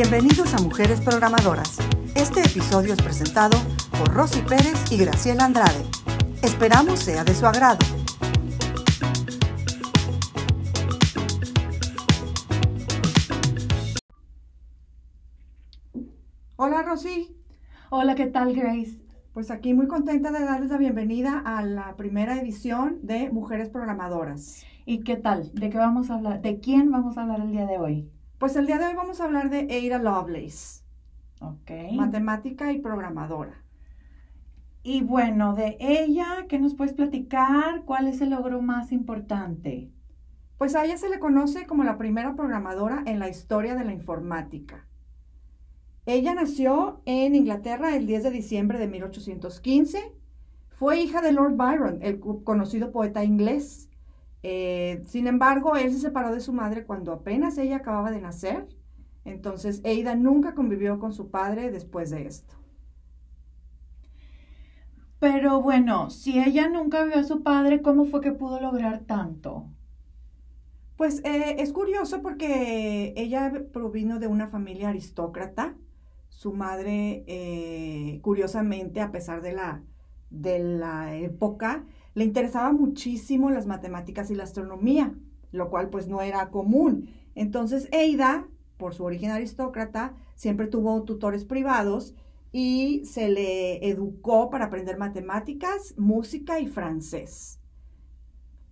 Bienvenidos a Mujeres Programadoras. Este episodio es presentado por Rosy Pérez y Graciela Andrade. Esperamos sea de su agrado. Hola Rosy. Hola, ¿qué tal Grace? Pues aquí muy contenta de darles la bienvenida a la primera edición de Mujeres Programadoras. ¿Y qué tal? ¿De qué vamos a hablar? ¿De quién vamos a hablar el día de hoy? Pues el día de hoy vamos a hablar de Ada Lovelace. Ok. Matemática y programadora. Y bueno, de ella, ¿qué nos puedes platicar? ¿Cuál es el logro más importante? Pues a ella se le conoce como la primera programadora en la historia de la informática. Ella nació en Inglaterra el 10 de diciembre de 1815. Fue hija de Lord Byron, el conocido poeta inglés. Eh, sin embargo, él se separó de su madre cuando apenas ella acababa de nacer. Entonces, Ada nunca convivió con su padre después de esto. Pero bueno, si ella nunca vio a su padre, ¿cómo fue que pudo lograr tanto? Pues eh, es curioso porque ella provino de una familia aristócrata su madre, eh, curiosamente, a pesar de la, de la época, le interesaba muchísimo las matemáticas y la astronomía, lo cual pues no era común. Entonces, Eida, por su origen aristócrata, siempre tuvo tutores privados y se le educó para aprender matemáticas, música y francés.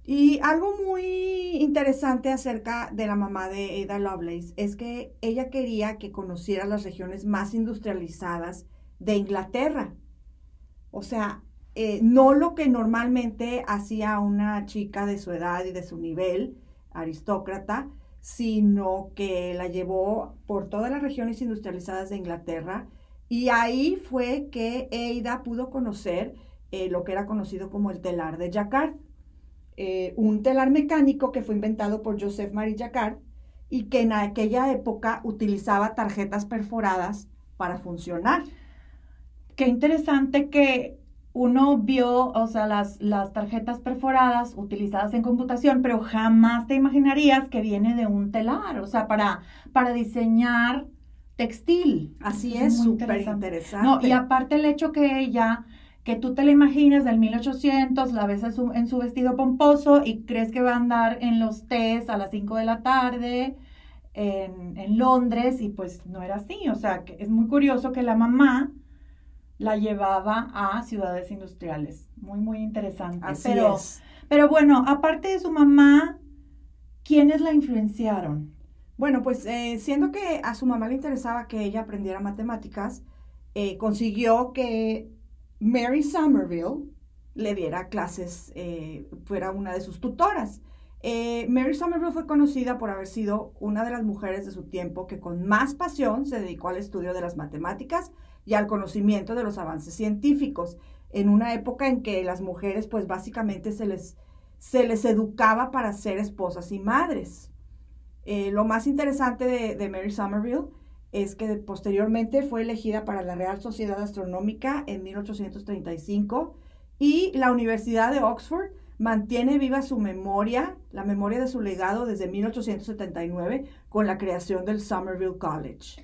Y algo muy interesante acerca de la mamá de Ada Lovelace es que ella quería que conociera las regiones más industrializadas de Inglaterra. O sea, eh, no lo que normalmente hacía una chica de su edad y de su nivel, aristócrata, sino que la llevó por todas las regiones industrializadas de Inglaterra y ahí fue que Ada pudo conocer eh, lo que era conocido como el telar de Jacquard. Eh, un telar mecánico que fue inventado por Joseph Marie Jacquard y que en aquella época utilizaba tarjetas perforadas para funcionar. Qué interesante que uno vio, o sea, las, las tarjetas perforadas utilizadas en computación, pero jamás te imaginarías que viene de un telar, o sea, para, para diseñar textil. Así es, súper interesante. No, y aparte el hecho que ella que tú te la imaginas del 1800, la ves en su, vestido pomposo y crees que va a andar en los tés a las 5 de la tarde en, Londres y pues no era así. O sea, que es muy curioso que la mamá la llevaba a ciudades industriales. Muy, muy interesante. Así pero, es. pero bueno, aparte de su mamá, ¿quiénes la influenciaron? Bueno, pues eh, siendo que a su mamá le interesaba que ella aprendiera matemáticas, eh, consiguió que Mary Somerville le diera clases, eh, fuera una de sus tutoras. Mary Somerville fue conocida por haber sido una de las mujeres de su tiempo que con más pasión se dedicó al estudio de las matemáticas y al conocimiento de los avances científicos, en una época en que las mujeres pues básicamente se les, se les educaba para ser esposas y madres. Eh, lo más interesante de, de Mary Somerville es que posteriormente fue elegida para la Real Sociedad Astronómica en 1835 y la Universidad de Oxford mantiene viva su memoria, la memoria de su legado desde 1879 con la creación del Somerville College.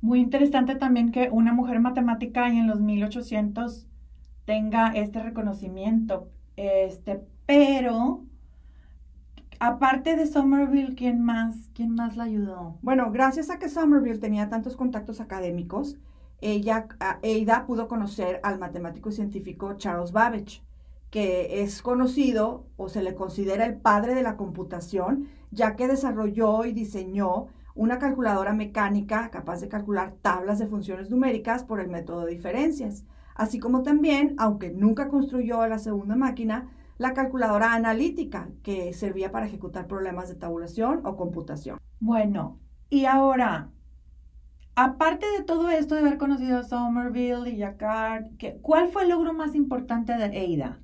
Muy interesante también que una mujer matemática en los 1800 tenga este reconocimiento, este, pero aparte de Somerville, ¿quién más, quién más la ayudó? Bueno, gracias a que Somerville tenía tantos contactos académicos, ella, Ada pudo conocer al matemático y científico Charles Babbage, que es conocido o se le considera el padre de la computación, ya que desarrolló y diseñó una calculadora mecánica capaz de calcular tablas de funciones numéricas por el método de diferencias, así como también, aunque nunca construyó la segunda máquina, la calculadora analítica, que servía para ejecutar problemas de tabulación o computación. Bueno, y ahora, aparte de todo esto de haber conocido a Somerville y Jacquard, ¿cuál fue el logro más importante de Ada?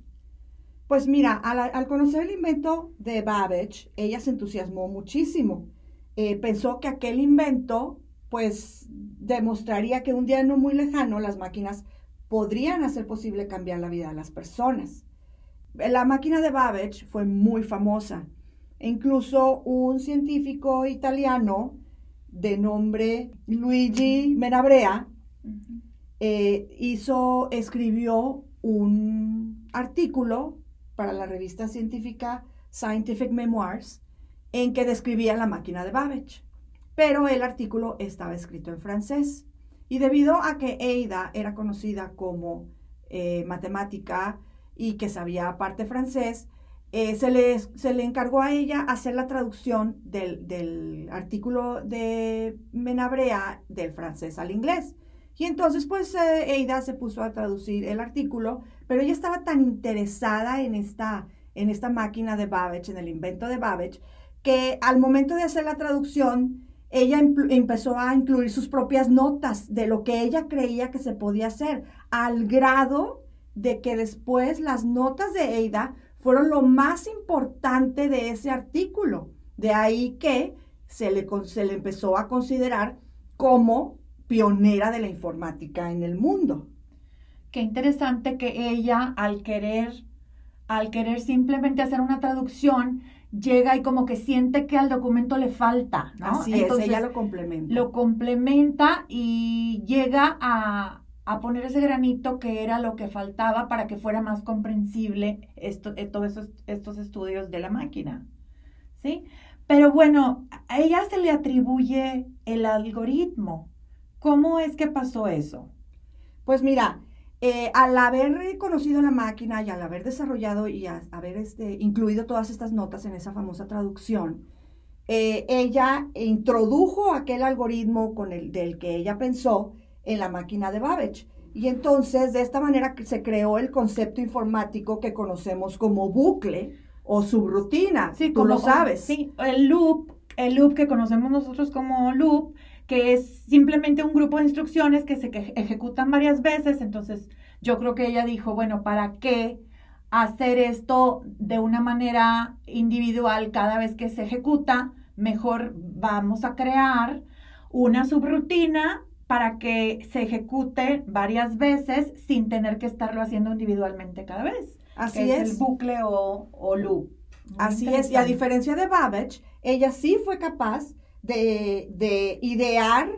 Pues mira, al, conocer el invento de Babbage, ella se entusiasmó muchísimo. Eh, pensó que aquel invento, pues, demostraría que un día no muy lejano las máquinas podrían hacer posible cambiar la vida de las personas. La máquina de Babbage fue muy famosa. incluso un científico italiano de nombre Luigi Menabrea eh, hizo, escribió un artículo para la revista científica Scientific Memoirs en que describía la máquina de Babbage. Pero el artículo estaba escrito en francés. Y debido a que Ada era conocida como eh, matemática y que sabía aparte francés, eh, se, le, se, le, encargó a ella hacer la traducción del, del, artículo de Menabrea del francés al inglés. Y entonces, pues, eh, Ada se puso a traducir el artículo, pero ella estaba tan interesada en esta, en esta máquina de Babbage, en el invento de Babbage, que al momento de hacer la traducción, ella empezó a incluir sus propias notas de lo que ella creía que se podía hacer, al grado de que después las notas de Ada fueron lo más importante de ese artículo. De ahí que se le, se le empezó a considerar como pionera de la informática en el mundo. Qué interesante que ella, al querer, al querer simplemente hacer una traducción, llega y como que siente que al documento le falta, ¿no? Así es, ella lo complementa. Lo complementa y llega a, poner ese granito que era lo que faltaba para que fuera más comprensible esto, eh, todos esos, estos estudios de la máquina, ¿sí? Pero bueno, a ella se le atribuye el algoritmo. ¿Cómo es que pasó eso? Pues mira, eh, al haber conocido la máquina y al haber desarrollado y haber este, incluido todas estas notas en esa famosa traducción, eh, ella introdujo aquel algoritmo con el, del que ella pensó en la máquina de Babbage. Y entonces, de esta manera se creó el concepto informático que conocemos como bucle o subrutina. Sí, tú lo sabes. Sí, el loop, el loop que conocemos nosotros como loop, que es simplemente un grupo de instrucciones que se ejecutan varias veces. Entonces, yo creo que ella dijo, bueno, ¿para qué hacer esto de una manera individual cada vez que se ejecuta? Mejor vamos a crear una subrutina para que se ejecute varias veces sin tener que estarlo haciendo individualmente cada vez. Así es. el bucle o, o loop. Así es. Y a diferencia de Babbage, ella sí fue capaz de, idear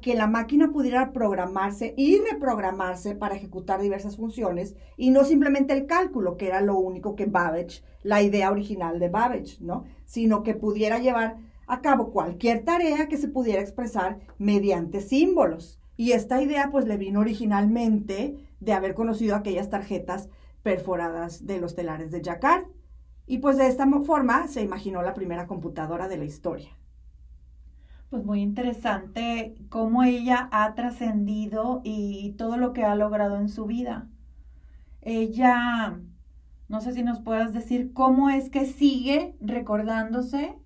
que la máquina pudiera programarse y reprogramarse para ejecutar diversas funciones y no simplemente el cálculo, que era lo único que Babbage, la idea original de Babbage, ¿no? Sino que pudiera llevar a cabo cualquier tarea que se pudiera expresar mediante símbolos. Y esta idea pues le vino originalmente de haber conocido aquellas tarjetas perforadas de los telares de Jacquard. Y pues de esta forma se imaginó la primera computadora de la historia. Pues muy interesante cómo ella ha trascendido y todo lo que ha logrado en su vida. Ella, no sé si nos puedas decir cómo es que sigue recordándose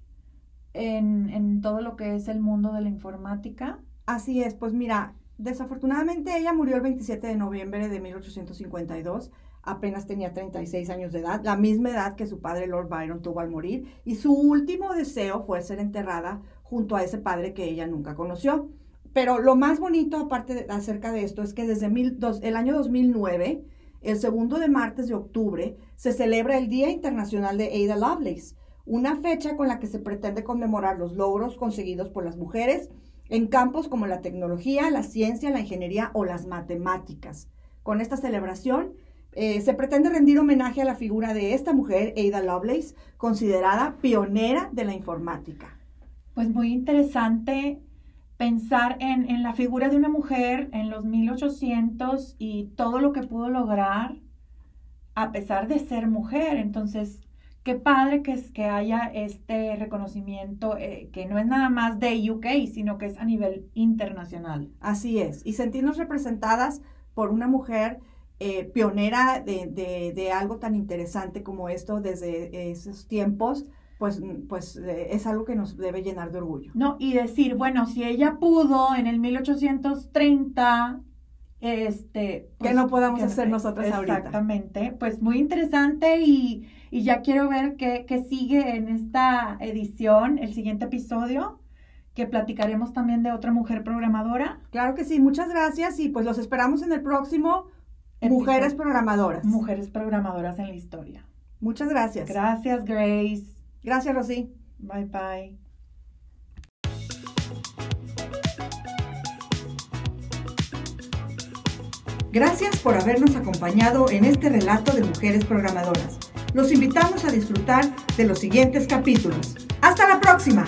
en, en todo lo que es el mundo de la informática. Así es, pues mira, desafortunadamente ella murió el 27 de noviembre de 1852 apenas tenía 36 años de edad, la misma edad que su padre Lord Byron tuvo al morir, y su último deseo fue ser enterrada junto a ese padre que ella nunca conoció. Pero lo más bonito aparte de, acerca de esto es que desde el año 2009, el segundo de martes de octubre, se celebra el Día Internacional de Ada Lovelace, una fecha con la que se pretende conmemorar los logros conseguidos por las mujeres en campos como la tecnología, la ciencia, la ingeniería o las matemáticas. Con esta celebración eh, se pretende rendir homenaje a la figura de esta mujer, Ada Lovelace, considerada pionera de la informática. Pues muy interesante pensar en, la figura de una mujer en los 1800 y todo lo que pudo lograr a pesar de ser mujer. Entonces, qué padre que, es, que haya este reconocimiento eh, que no es nada más de UK, sino que es a nivel internacional. Así es, y sentirnos representadas por una mujer eh, pionera de, de, algo tan interesante como esto desde esos tiempos pues, pues eh, es algo que nos debe llenar de orgullo. No, y decir, bueno, si ella pudo en el 1830, este... que pues, no podamos hacer nosotros ahorita. Exactamente, pues muy interesante y, ya quiero ver qué, qué sigue en esta edición, el siguiente episodio que platicaremos también de otra mujer programadora. Claro que sí, muchas gracias y pues los esperamos en el próximo Mujeres Programadoras. Mujeres Programadoras en la historia. Muchas gracias. Gracias, Grace. Gracias, Rosy. Bye, bye. Gracias por habernos acompañado en este relato de mujeres programadoras. Los invitamos a disfrutar de los siguientes capítulos. ¡Hasta la próxima!